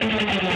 Thank you.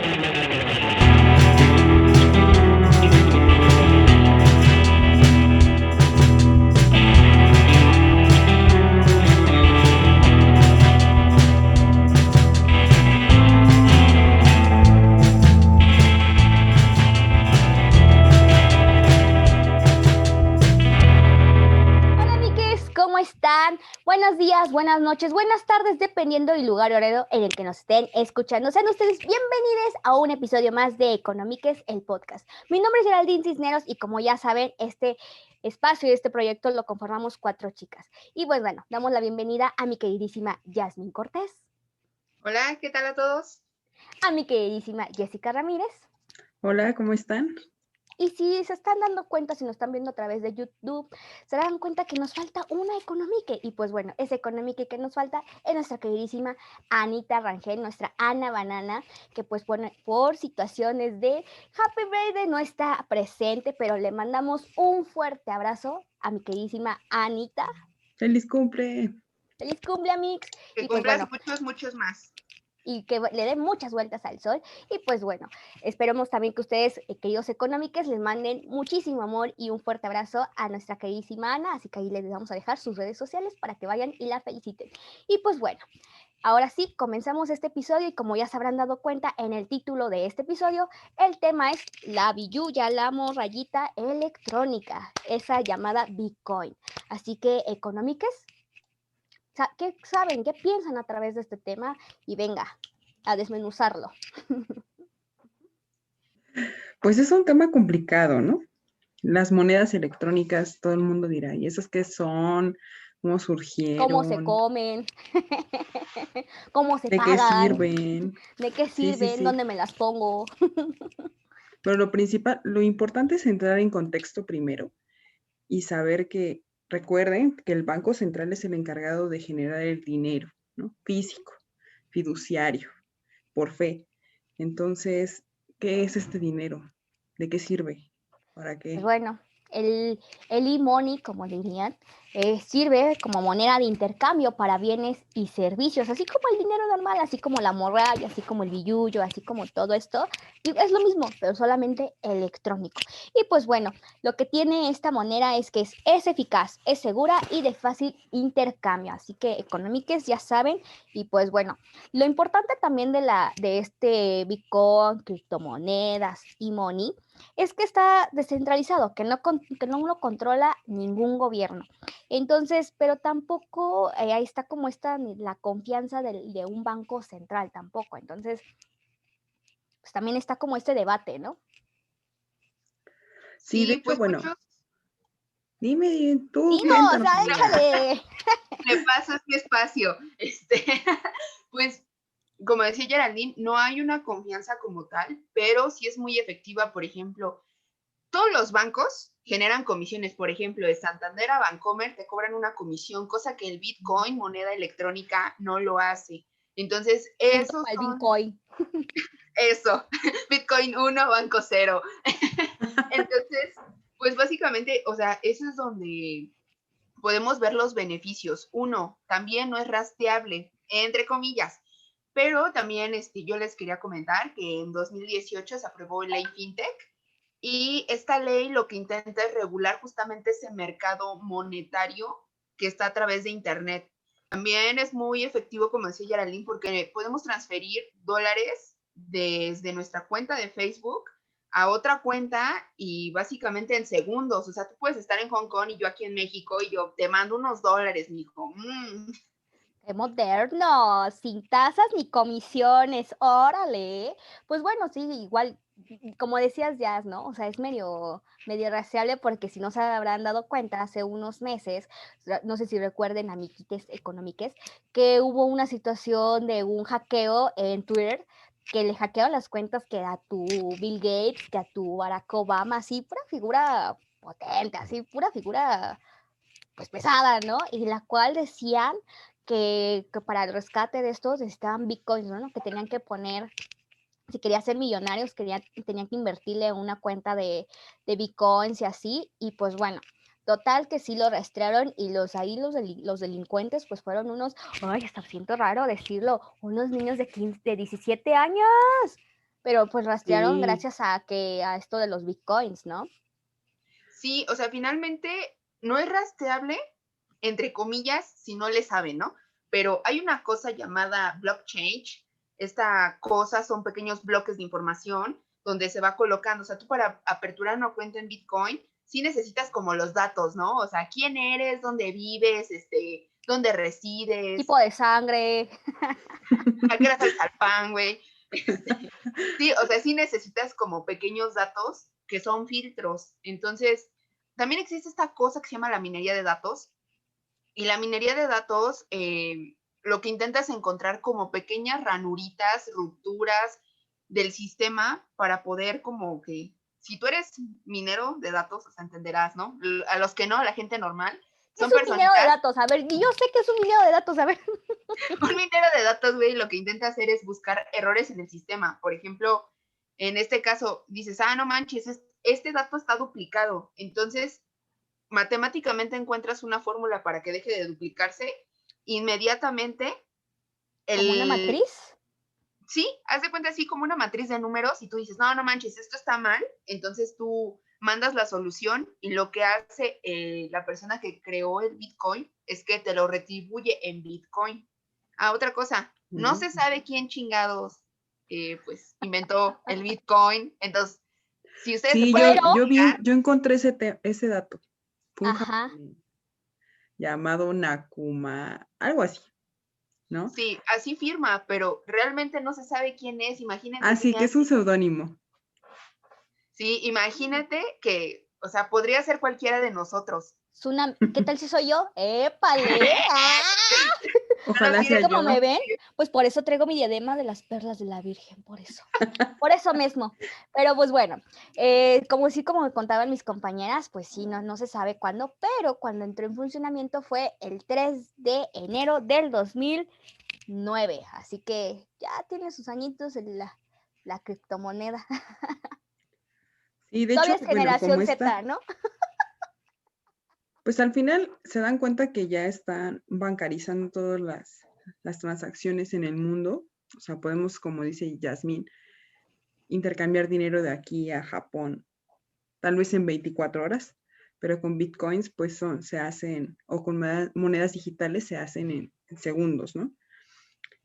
Buenas noches, buenas tardes, dependiendo del lugar horario en el que nos estén escuchando. Sean ustedes bienvenidos a un episodio más de Economiques, el podcast. Mi nombre es Geraldine Cisneros y como ya saben, este espacio y este proyecto lo conformamos cuatro chicas. Y pues bueno, damos la bienvenida a mi queridísima Yasmin Cortés. Hola, ¿qué tal a todos? A mi queridísima Jessica Ramírez. Hola, ¿cómo están? Y si se están dando cuenta, si nos están viendo a través de YouTube, se dan cuenta que nos falta una económica. Y pues bueno, esa económica que nos falta es nuestra queridísima Anita Rangel, nuestra Ana Banana, que pues bueno, por situaciones de Happy Birthday no está presente, pero le mandamos un fuerte abrazo a mi queridísima Anita. ¡Feliz cumple! ¡Feliz cumple, Amix! Que y pues, muchos, muchos más y que le den muchas vueltas al sol. Y pues bueno, esperemos también que ustedes, eh, queridos económicos, les manden muchísimo amor y un fuerte abrazo a nuestra queridísima Ana. Así que ahí les vamos a dejar sus redes sociales para que vayan y la feliciten. Y pues bueno. Ahora sí, comenzamos este episodio y como ya se habrán dado cuenta en el título de este episodio, el tema es la billuya, la morrayita electrónica, esa llamada Bitcoin. Así que, económicas, ¿Qué saben? ¿Qué piensan a través de este tema? Y venga, a desmenuzarlo. Pues es un tema complicado, ¿no? Las monedas electrónicas, todo el mundo dirá, ¿y esas qué son? ¿Cómo surgieron? ¿Cómo se comen? ¿Cómo se ¿De qué sirven? ¿De qué sirven? ¿Dónde me las pongo? Pero lo principal, lo importante es entrar en contexto primero y saber que Recuerden que el Banco Central es el encargado de generar el dinero, ¿no? Físico, fiduciario, por fe. Entonces, ¿qué es este dinero? ¿De qué sirve? ¿Para qué? Bueno, el, el e-money, como dirían, eh, sirve como moneda de intercambio para bienes y servicios, así como el dinero normal, así como la morralla, así como el billullo, así como todo esto. Es lo mismo, pero solamente electrónico. Y pues bueno, lo que tiene esta moneda es que es, es eficaz, es segura y de fácil intercambio. Así que económicas ya saben. Y pues bueno, lo importante también de, la, de este Bitcoin, criptomonedas y money es que está descentralizado, que no, que no lo controla ningún gobierno. Entonces, pero tampoco eh, ahí está como esta la confianza de, un banco central tampoco. Entonces, pues también está como este debate, ¿no? Sí, de hecho, pues bueno. Dime tú. Dime, o sea, échale. Me pasa así espacio. Este, como decía Geraldine, no hay una confianza como tal, pero sí es muy efectiva, por ejemplo, todos los bancos generan comisiones, por ejemplo, de Santander a Bancomer te cobran una comisión, cosa que el Bitcoin, moneda electrónica, no lo hace. Entonces, eso... El Bitcoin. Eso, Bitcoin 1, Banco 0. Entonces, pues básicamente, o sea, eso es donde podemos ver los beneficios. Uno, también no es rastreable, entre comillas. Pero también este, yo les quería comentar que en 2018 se aprobó ley FinTech y esta ley lo que intenta es regular justamente ese mercado monetario que está a través de Internet. También es muy efectivo, como decía Yaralín, porque podemos transferir dólares desde nuestra cuenta de Facebook a otra cuenta y básicamente en segundos. O sea, tú puedes estar en Hong Kong y yo aquí en México y yo te mando unos dólares, mijo. Mm. Moderno, sin tasas ni comisiones, órale. Pues bueno, sí, igual como decías ya, ¿no? O sea, es medio, medio raciable porque si no se habrán dado cuenta, hace unos meses, no sé si recuerden, amiguites económicas, que hubo una situación de un hackeo en Twitter que le hackearon las cuentas que a tu Bill Gates, que a tu Barack Obama, así, pura figura potente, así, pura figura, pues pesada, ¿no? Y la cual decían que, que para el rescate de estos necesitaban bitcoins, ¿no? Que tenían que poner si quería ser millonarios, quería, tenían que invertirle una cuenta de, de bitcoins y así. Y pues bueno, Total que sí lo rastrearon y los ahí los, los delincuentes pues fueron unos, ay, hasta siento raro decirlo, unos niños de 15, de 17 años. Pero pues rastrearon gracias a que a esto de los bitcoins, ¿no? Sí, o sea, finalmente no es rastreable, entre comillas, si no le saben, ¿no? Pero hay una cosa llamada blockchain. Esta cosa son pequeños bloques de información donde se va colocando. O sea, tú para aperturar una cuenta en Bitcoin, sí necesitas como los datos, ¿no? O sea, quién eres, dónde vives, este, dónde resides. Tipo de sangre. ¿A qué hora pan, güey? sí, o sea, sí necesitas como pequeños datos que son filtros. Entonces, también existe esta cosa que se llama la minería de datos. Y la minería de datos, eh, lo que intenta es encontrar como pequeñas ranuritas, rupturas del sistema para poder como que, si tú eres minero de datos, entenderás, ¿no? A los que no, a la gente normal, son es un minero de datos, a ver, yo sé que es un minero de datos, a ver. un minero de datos, güey, lo que intenta hacer es buscar errores en el sistema. Por ejemplo, en este caso, dices, ah, no manches, este dato está duplicado. Entonces, matemáticamente encuentras una fórmula para que deje de duplicarse. Inmediatamente, el... una matriz? Sí, haz de cuenta así como una matriz de números y tú dices, no, no manches, esto está mal. Entonces tú mandas la solución y lo que hace eh, la persona que creó el Bitcoin es que te lo retribuye en Bitcoin. Ah, otra cosa, no se sabe quién chingados eh, pues inventó el Bitcoin. Entonces, si ustedes sí, yo, yo, encontré ese, ese dato. Llamado Nakuma, algo así. ¿No? Sí, así firma, pero realmente no se sabe quién es. Imagínense. Así ah, que es un seudónimo. Sí, imagínate que, o sea, podría ser cualquiera de nosotros. ¿qué tal si soy yo? ¡Épale! ¡Ah! Ojalá sea como me ven, pues por eso traigo mi diadema de las perlas de la Virgen, por eso. Por eso mismo. Pero pues bueno, eh, como sí, como me contaban mis compañeras, pues sí, no, no se sabe cuándo, pero cuando entró en funcionamiento fue el 3 de enero del 2009. Así que ya tiene sus añitos la, la criptomoneda. Y de hecho, generación Z, ¿no? Pues al final se dan cuenta que ya están bancarizando todas las, las transacciones en el mundo. O sea, podemos, como dice Yasmín, intercambiar dinero de aquí a Japón, tal vez en 24 horas, pero con bitcoins pues son, se hacen, o con monedas digitales se hacen en, en segundos, ¿no?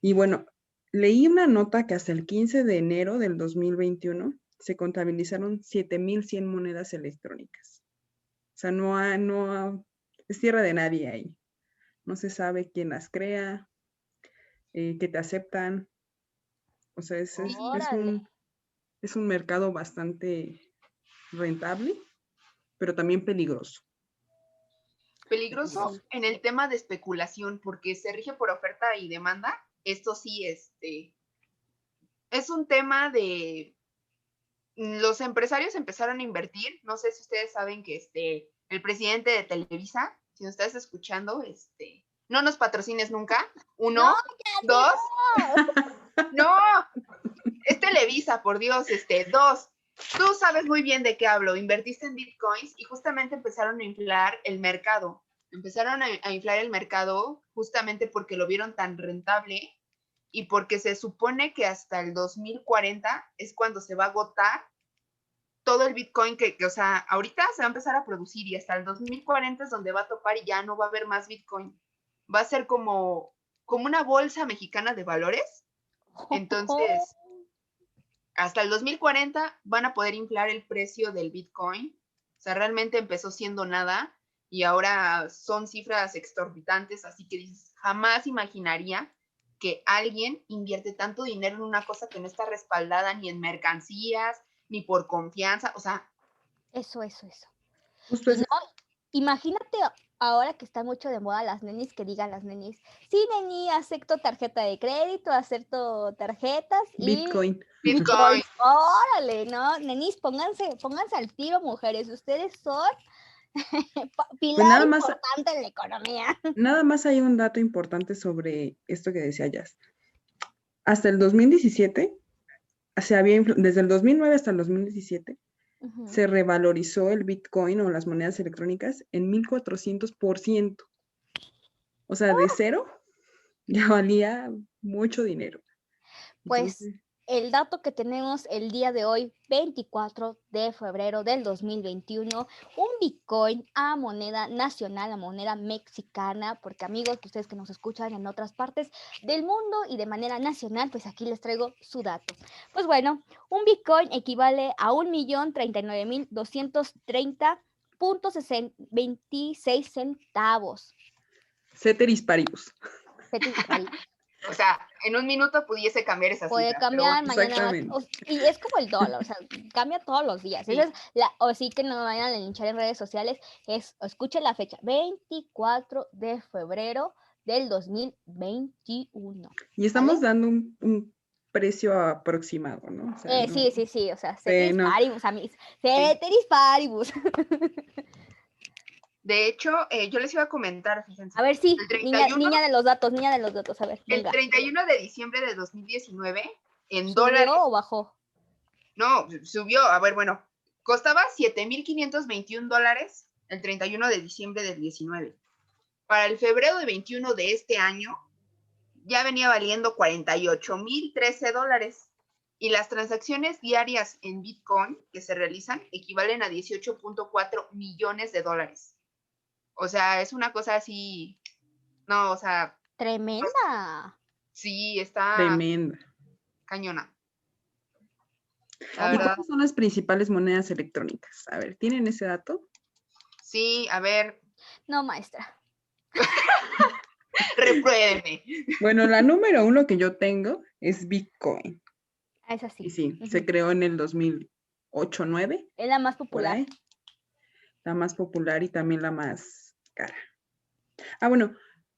Y bueno, leí una nota que hasta el 15 de enero del 2021 se contabilizaron 7.100 monedas electrónicas. O sea, no, no es tierra de nadie ahí. No se sabe quién las crea, eh, que te aceptan. O sea, es, un, es un mercado bastante rentable, pero también peligroso. Peligroso en el tema de especulación, porque se rige por oferta y demanda. Esto sí, este, es un tema de los empresarios empezaron a invertir. No sé si ustedes saben que este, el presidente de Televisa, si nos estás escuchando, este, no nos patrocines nunca. Uno, dos. no, es Televisa, por Dios, este, dos. Tú sabes muy bien de qué hablo. Invertiste en bitcoins y justamente empezaron a inflar el mercado. Empezaron a, a inflar el mercado justamente porque lo vieron tan rentable y porque se supone que hasta el 2040 es cuando se va a agotar todo el Bitcoin que, o sea, ahorita se va a empezar a producir y hasta el 2040 es donde va a topar y ya no va a haber más Bitcoin. Va a ser como, como una bolsa mexicana de valores. Entonces, hasta el 2040 van a poder inflar el precio del Bitcoin. O sea, realmente empezó siendo nada y ahora son cifras exorbitantes, así que jamás imaginaría que alguien invierte tanto dinero en una cosa que no está respaldada ni en mercancías, ni por confianza, o sea. Eso, eso, eso. imagínate ahora que está mucho de moda las nenis que digan las nenis, sí, neni, acepto tarjeta de crédito, acepto tarjetas y Bitcoin. Bitcoin. Órale, ¿no? Nenis, pónganse, pónganse al tiro, mujeres. Ustedes son pilar pues nada más, importante en la economía. Nada más hay un dato importante sobre esto que decía Jazz. Hasta el 2017, se había, desde el 2009 hasta el 2017, Ujú. se revalorizó el Bitcoin o las monedas electrónicas en 1400%. O sea, de cero ya valía mucho dinero. Pues, Entonces, El dato que tenemos el día de hoy, 24 de febrero del 2021, un Bitcoin a moneda nacional, a moneda mexicana, porque amigos, ustedes que nos escuchan en otras partes del mundo y de manera nacional, pues aquí les traigo su dato. Pues bueno, un Bitcoin equivale a 1.039.230.26 centavos. ceteris paribus. Ceteris paribus. O sea, en un minuto pudiese cambiar esa Puede cambiar mañana. O- y es como el dólar, o sea, cambia todos los días. Sí. Esa es la, o sí que no me vayan a linchar en redes sociales. Es, escuchen la fecha, 24 de febrero del 2021. Y estamos ¿Vale? dando un, un precio aproximado, ¿no? O sea, Eh, no- Sí, sí, sí, o sea, ceteris no. paribus, amigos. Ceteris paribus. De hecho, eh, yo les iba a comentar, fíjense. A ver, sí, El niña, 31. niña de los datos, niña de los datos, a ver, El venga. 31 de diciembre de 2019, en ¿Subió dólares, o bajó? no, subió, a ver, bueno, costaba 7.521 dólares el 31 de diciembre del 19. Para el febrero de 21 de este año, ya venía valiendo 48.013 dólares. Y las transacciones diarias en Bitcoin que se realizan equivalen a 18.4 millones de dólares. O sea, es una cosa así, no, o sea, Tremenda. sí, está Tremenda. cañona. La ¿Y verdad, cuáles son las principales monedas electrónicas? A ver, ¿tienen ese dato? sí, a ver, No, maestra. repruébeme. Bueno, la número uno que yo tengo es Bitcoin. Ah, Es así. Y sí, se creó en el 2008-9, Es la más popular. La más popular y también la más cara. Ah, bueno,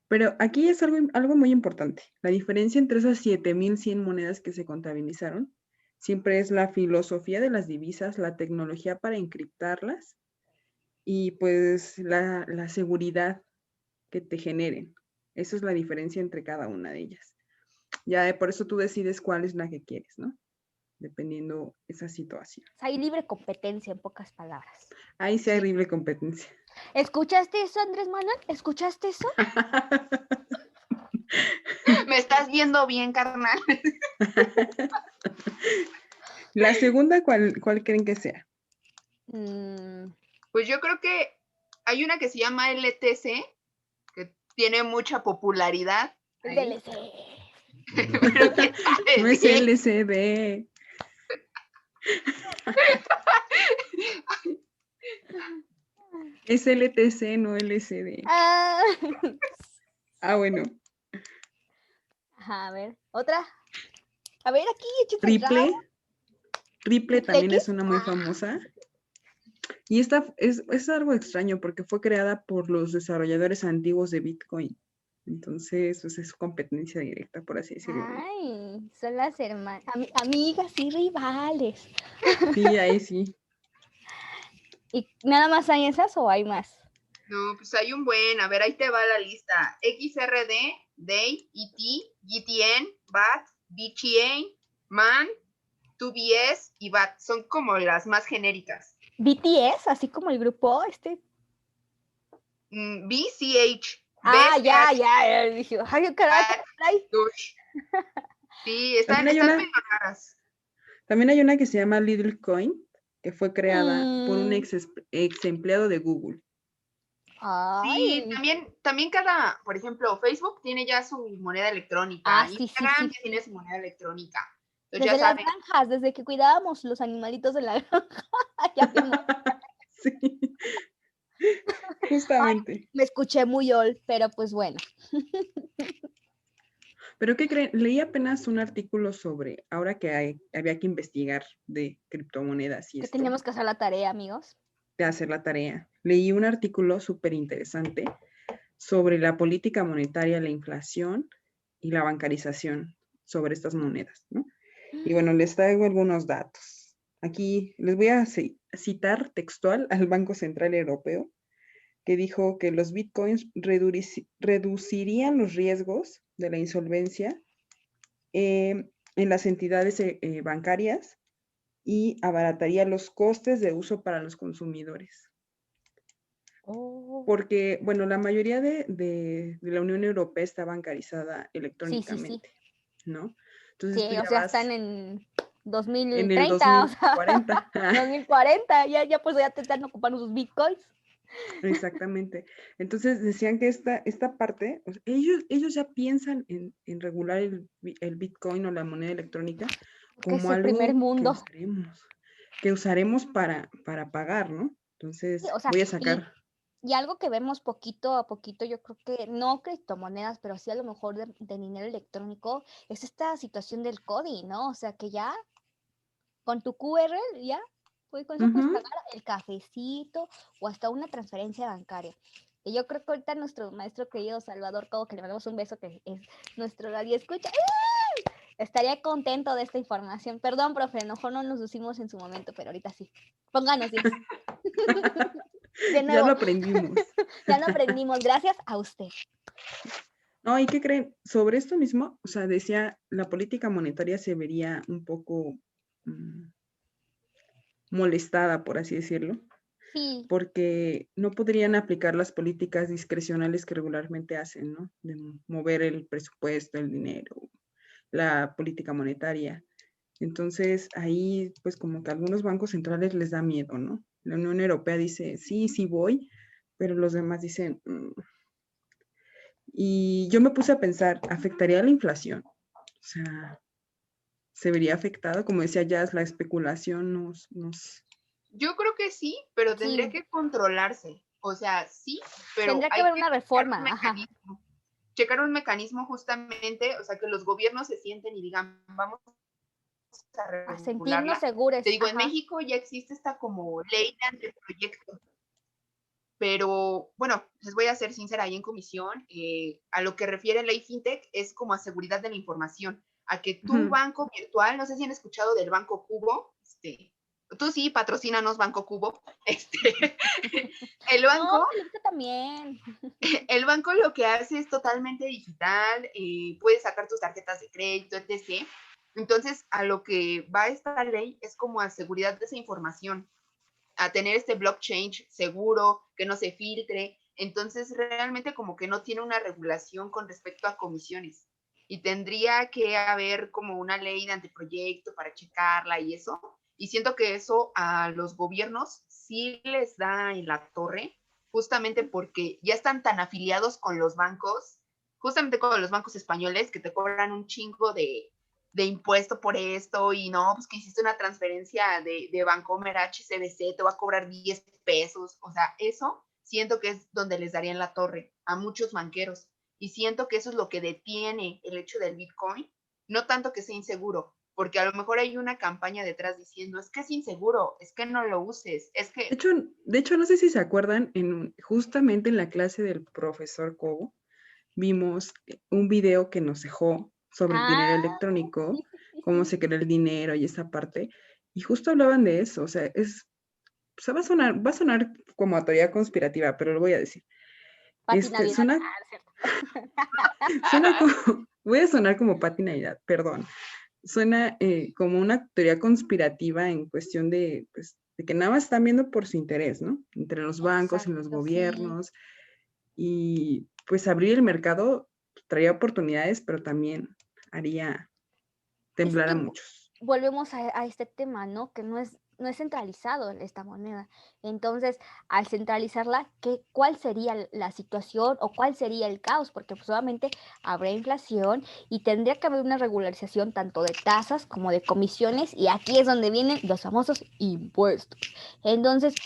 pero aquí es algo, algo muy importante. La diferencia entre esas 7100 monedas que se contabilizaron siempre es la filosofía de las divisas, la tecnología para encriptarlas y pues la, la seguridad que te generen. Esa es la diferencia entre cada una de ellas. Ya por eso tú decides cuál es la que quieres, ¿no? Dependiendo esa situación. Hay libre competencia, en pocas palabras. Ahí sí hay horrible competencia. ¿Escuchaste eso, Andrés Manuel? ¿Escuchaste eso? Me estás viendo bien, carnal. La segunda, ¿cuál, cuál creen que sea? Mm, Pues yo creo que hay una que se llama LTC, que tiene mucha popularidad. DLC. pero No es bien. Es LTC, no LCD. Ah, Ah, bueno. Ajá, a ver, otra. A ver, aquí, Triple. Triple también es una muy Ah. famosa. Y esta es, es algo extraño porque fue creada por los desarrolladores antiguos de Bitcoin. Entonces, pues, es competencia directa, por así decirlo. Ay, son las hermanas, amigas y rivales. Sí, ahí sí. ¿Y nada más hay esas o hay más? No, pues hay un buen, a ver, ahí te va la lista. XRD, DAY, ET, GTN, BAT, BCA, MAN, 2BS y BAT. Son como las más genéricas. BTS, así como el grupo este. Mm, BCH. Ah, ya, BCH, ya, ya, dije, ay, caray. Sí, están, También hay están una-. También hay una que se llama Little Coin, que fue creada por un Mm. ex, ex empleado de Google. Sí, también, también cada, por ejemplo, Facebook tiene ya su moneda electrónica. Ah, sí, sí, Instagram sí. ya tiene su moneda electrónica. Entonces desde ya las saben. granjas, desde que cuidábamos los animalitos de la granja. ya. Sí. Justamente. me escuché muy old, pero pues bueno. Pero ¿qué creen? Leí apenas un artículo sobre, ahora que hay- había que investigar de criptomonedas y Que teníamos que hacer la tarea, amigos. de hacer la tarea. Leí un artículo súper interesante sobre la política monetaria, la inflación y la bancarización sobre estas monedas, ¿no? Y bueno, les traigo algunos datos. Aquí les voy a ci- citar textual al Banco Central Europeo, que dijo que los bitcoins reducirían los riesgos de la insolvencia eh, en las entidades eh, eh, bancarias y abarataría los costes de uso para los consumidores. Oh. Porque, bueno, la mayoría de, de- de la Unión Europea está bancarizada Sí, sí, sí. electrónicamente, ¿no? Entonces, Sí, o sea, están en en el 2030, o sea, 2040. 2040, ya, ya pues ya te están ocupando sus bitcoins. Exactamente. Entonces decían que esta, esta parte, o sea, ellos, ellos ya piensan en, en regular el, el Bitcoin o la moneda electrónica es como el primer algo mundo. que usaremos, que usaremos para, para pagar, ¿no? Entonces o sea, voy a y- sacar, Y algo que vemos poquito a poquito, yo creo que no criptomonedas, pero sí a lo mejor de, de dinero electrónico, es esta situación del CODI, ¿no? O sea, que ya con tu QR, ya, con eso puedes Ujú. pagar el cafecito o hasta una transferencia bancaria. Y yo creo que ahorita nuestro maestro querido Salvador Cobo, que le mandamos un beso, que es nuestro radio escucha, ¡ay! estaría contento de esta información. Perdón, profe, mejor no nos lucimos en su momento, pero ahorita sí. Pónganos 10. De ya lo aprendimos. ya lo aprendimos, gracias a usted. No, ¿y qué creen? Sobre esto mismo, o sea, decía, la política monetaria se vería un poco mm, molestada, por así decirlo, Sí, porque no podrían aplicar las políticas discrecionales que regularmente hacen, ¿no? De mo- mover el presupuesto, el dinero, la política monetaria. Entonces, ahí, pues como que a algunos bancos centrales les da miedo, ¿no? La Unión Europea dice, sí, sí voy, pero los demás dicen, "Mm". y yo me puse a pensar, ¿afectaría la inflación? O sea, ¿se vería afectada? Como decía Jazz, la especulación nos, nos Yo creo que sí, pero tendría Sí. que controlarse. O sea, sí, pero tendría que hay haber una checar un reforma, ajá. mecanismo. Checar un mecanismo justamente, o sea, que los gobiernos se sienten y digan, vamos a A sentirnos seguros. Te digo, en. México ya existe esta como ley de anteproyecto. Pero bueno, les voy a ser sincera, ahí en comisión, eh, a lo que refiere ley FinTech es como a seguridad de la información, a que tu banco virtual, no sé si han escuchado del Banco Cubo, este, tú sí, patrocínanos Banco Cubo, este, el banco, No, también. el banco lo que hace es totalmente digital, eh, puedes sacar tus tarjetas de crédito, etc. Entonces, a lo que va esta ley es como a seguridad de esa información, a tener este blockchain seguro, que no se filtre. Entonces, realmente como que no tiene una regulación con respecto a comisiones. Y tendría que haber como una ley de anteproyecto para checarla y eso. Y siento que eso a los gobiernos sí les da en la torre, justamente porque ya están tan afiliados con los bancos, justamente con los bancos españoles que te cobran un chingo de, de impuesto por esto y no, pues que hiciste una transferencia de, de Bancomer a HCBC, te va a cobrar 10 pesos. O sea, eso siento que es donde les darían la torre a muchos banqueros. Y siento que eso es lo que detiene el hecho del Bitcoin, no tanto que sea inseguro, porque a lo mejor hay una campaña detrás diciendo, es que es inseguro, es que no lo uses, es De que... hecho, de hecho, no sé si se acuerdan, en, justamente en la clase del profesor Cobo, vimos un video que nos dejó sobre el dinero Ah, electrónico, cómo se crea el dinero y esa parte, y justo hablaban de eso, o sea, es, o sea, va a sonar, va a sonar como a teoría conspirativa, pero lo voy a decir. Pati Este, suena, Ah, suena como, voy a sonar como Pati Navidad, perdón. Suena eh, como una teoría conspirativa en cuestión de, pues, de que nada más están viendo por su interés, ¿no? Entre los bancos y los Exacto, sí. gobiernos. Y pues abrir el mercado traía oportunidades, pero también haría temblar a que- muchos. volvemos a, a este tema, ¿no? Que no es, no es centralizado esta moneda. Entonces, al centralizarla, ¿qué, ¿cuál sería la situación o cuál sería el caos? Porque pues obviamente habrá inflación y tendría que haber una regularización tanto de tasas como de comisiones y aquí es donde vienen los famosos impuestos. Entonces,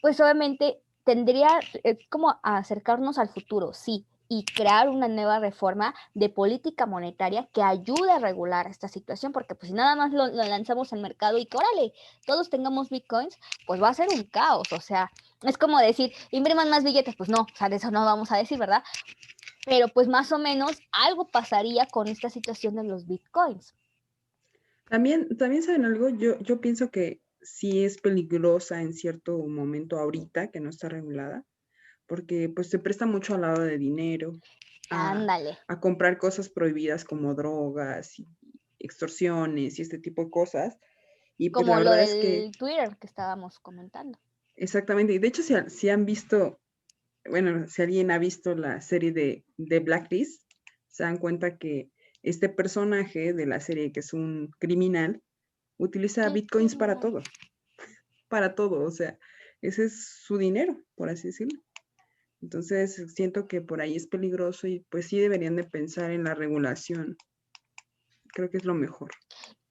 pues obviamente tendría eh, como acercarnos al futuro, sí, y crear una nueva reforma de política monetaria que ayude a regular esta situación, porque pues si nada más lo, lanzamos al mercado y que órale, todos tengamos bitcoins, pues va a ser un caos, o sea, es como decir, impriman más billetes, pues no, o sea, de eso no vamos a decir, ¿verdad? Pero pues más o menos algo pasaría con esta situación de los bitcoins. También, también saben algo, yo, yo pienso que sí es peligrosa en cierto momento ahorita que no está regulada, porque pues se presta mucho al lado de dinero, Ándale. a comprar cosas prohibidas como drogas y extorsiones y este tipo de cosas. Y pues Como la lo del es que Twitter que estábamos comentando. Exactamente. Y de hecho, si, ha- si han visto, bueno, si alguien ha visto la serie de, de Blacklist, se dan cuenta que este personaje de la serie, que es un criminal, utiliza bitcoins para todo. Para todo. O sea, ese es su dinero, por así decirlo. Entonces, siento que por ahí es peligroso y pues sí deberían de pensar en la regulación. Creo que es lo mejor.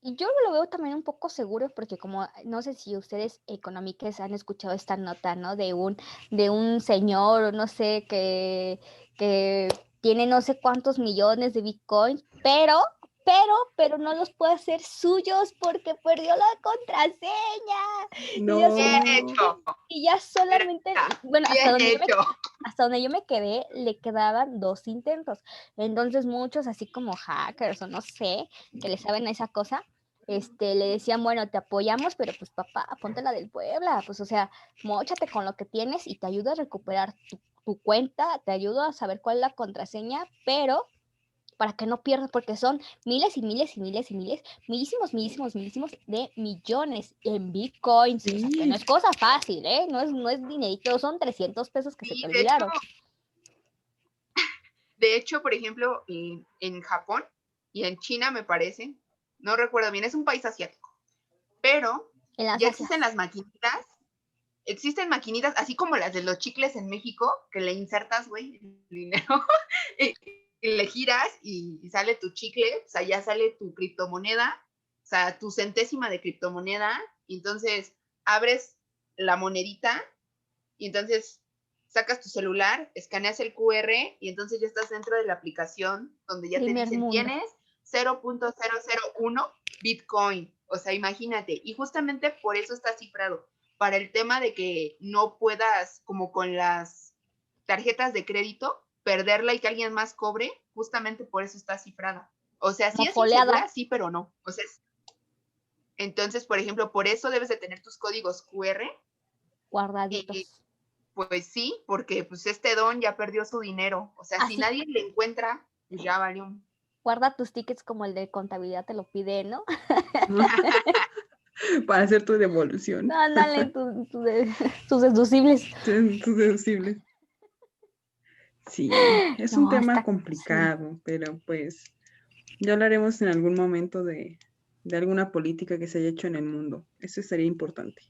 Y yo lo veo también un poco seguro porque como no sé si ustedes económicos han escuchado esta nota, ¿no? De un de un señor no sé que que tiene no sé cuántos millones de bitcoins, pero pero pero no los puede hacer suyos porque perdió la contraseña No. ya sé. Bien hecho, y ya solamente bueno, hasta donde yo me hecho. hasta donde yo me quedé, le quedaban dos intentos. Entonces muchos, así como hackers o no sé, que le saben a esa cosa, este, le decían, bueno, te apoyamos, pero pues papá, ponte la del Puebla, pues o sea, mochate con lo que tienes y te ayuda a recuperar tu, tu cuenta, te ayuda a saber cuál es la contraseña, pero para que no pierdas, porque son miles y miles y miles y miles, milísimos, milísimos, milísimos de millones en bitcoins. O sea, que no es cosa fácil, ¿eh? No es, no es dinerito, son 300 pesos que se te de olvidaron. hecho, de hecho, por ejemplo, en, en Japón y en China, me parece, no recuerdo bien, es un país asiático, pero ya existen las maquinitas, existen maquinitas, así como las de los chicles en México, que le insertas, güey, el dinero, y le giras y, y sale tu chicle, o sea, ya sale tu criptomoneda, o sea, tu centésima de criptomoneda, y entonces abres la monedita y entonces sacas tu celular, escaneas el QR y entonces ya estás dentro de la aplicación donde ya Primer te dicen mundo. tienes 0.001 Bitcoin. O sea, imagínate. Y justamente por eso está cifrado. Para el tema de que no puedas, como con las tarjetas de crédito, perderla y que alguien más cobre, justamente por eso está cifrada. O sea, sí Como es insegura, sí, pero no. O sea, es- entonces, por ejemplo, por eso debes de tener tus códigos QR guardaditos. pues sí, porque pues este don ya perdió su dinero. O sea, Así. si nadie le encuentra, pues ya valió. Guarda tus tickets como el de contabilidad te lo pide, ¿no? Para hacer tu devolución. No, dale tu- tu de- tus deducibles. tus deducibles. Sí, es un No, tema está- sí. complicado, pero pues ya hablaremos en algún momento de, de alguna política que se haya hecho en el mundo. Eso sería importante.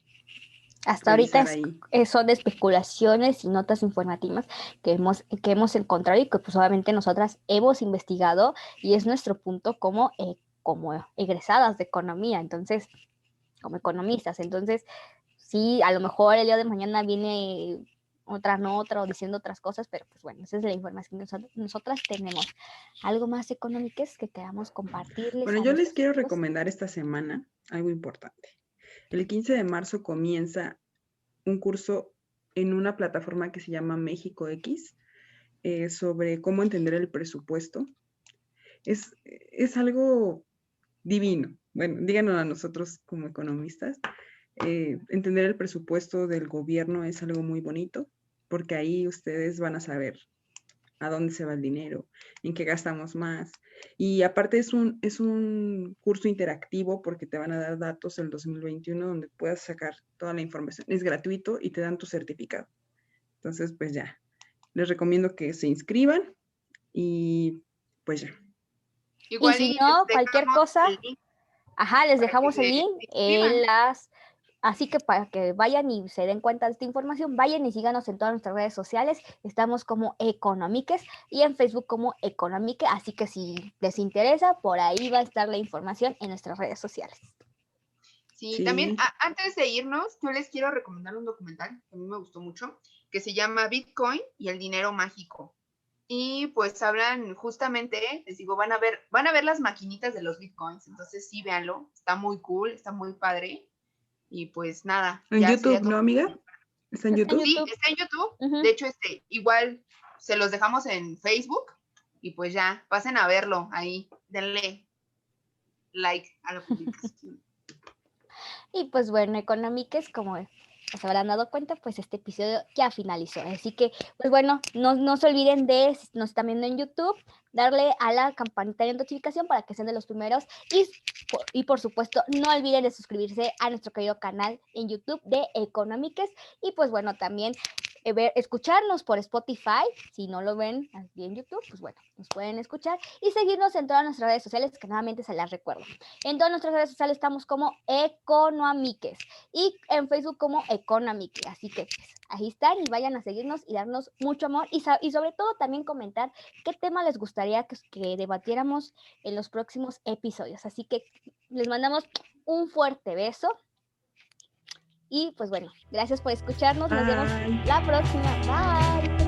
Hasta ahorita es- eh, son especulaciones y notas informativas que hemos, que hemos encontrado y que pues obviamente nosotras hemos investigado y es nuestro punto como, eh, como egresadas de economía, entonces, como economistas. Entonces, sí, a lo mejor el día de mañana viene otra nota o diciendo otras cosas, pero pues bueno, esa es la información que nosotros- nosotras tenemos. ¿Algo más económicas que queramos compartirles? Bueno, yo les quiero recomendar esta semana algo importante. El 15 de marzo comienza un curso en una plataforma que se llama México X eh, sobre cómo entender el presupuesto. Es, es algo divino. Bueno, díganos a nosotros como economistas. Eh, entender el presupuesto del gobierno es algo muy bonito porque ahí ustedes van a saber a dónde se va el dinero, en qué gastamos más. Y aparte es un, es un curso interactivo porque te van a dar datos el 2021 donde puedas sacar toda la información. Es gratuito y te dan tu certificado. Entonces, pues ya, les recomiendo que se inscriban y pues ya. Igual si les no, cualquier cosa. Ajá, les dejamos el link en las... Así que para que vayan y se den cuenta de esta información, vayan y síganos en todas nuestras redes sociales. Estamos como Economiques y en Facebook como Economique. Así que si les interesa, por ahí va a estar la información en nuestras redes sociales. Sí, también a- antes de irnos, yo les quiero recomendar un documental que a mí me gustó mucho, que se llama Bitcoin y el dinero mágico. Y pues hablan justamente, les digo, van a ver, van a ver las maquinitas de los bitcoins, entonces sí, véanlo, está muy cool, está muy padre. Y pues nada. En YouTube. ¿no, amiga? ¿Está en YouTube? Sí, está en YouTube. De hecho, este, igual se los dejamos en Facebook y pues ya, pasen a verlo ahí, denle like a la publicación. Y pues bueno, Economiques, como se habrán dado cuenta, pues este episodio ya finalizó. Así que, pues bueno, no, no se olviden de, si nos están viendo en YouTube, darle a la campanita de notificación para que sean de los primeros y, y por supuesto no olviden de suscribirse a nuestro querido canal en YouTube de Economiques y pues bueno, también ver, escucharnos por Spotify, si no lo ven aquí en YouTube, pues bueno, nos pueden escuchar y seguirnos en todas nuestras redes sociales, que nuevamente se las recuerdo. En todas nuestras redes sociales estamos como Economiques y en Facebook como Economiques, así que pues, ahí están y vayan a seguirnos y darnos mucho amor y, y sobre todo también comentar qué tema les gustaría que, que debatiéramos en los próximos episodios. Así que les mandamos un fuerte beso y pues bueno, gracias por escucharnos. Nos vemos la próxima. Bye.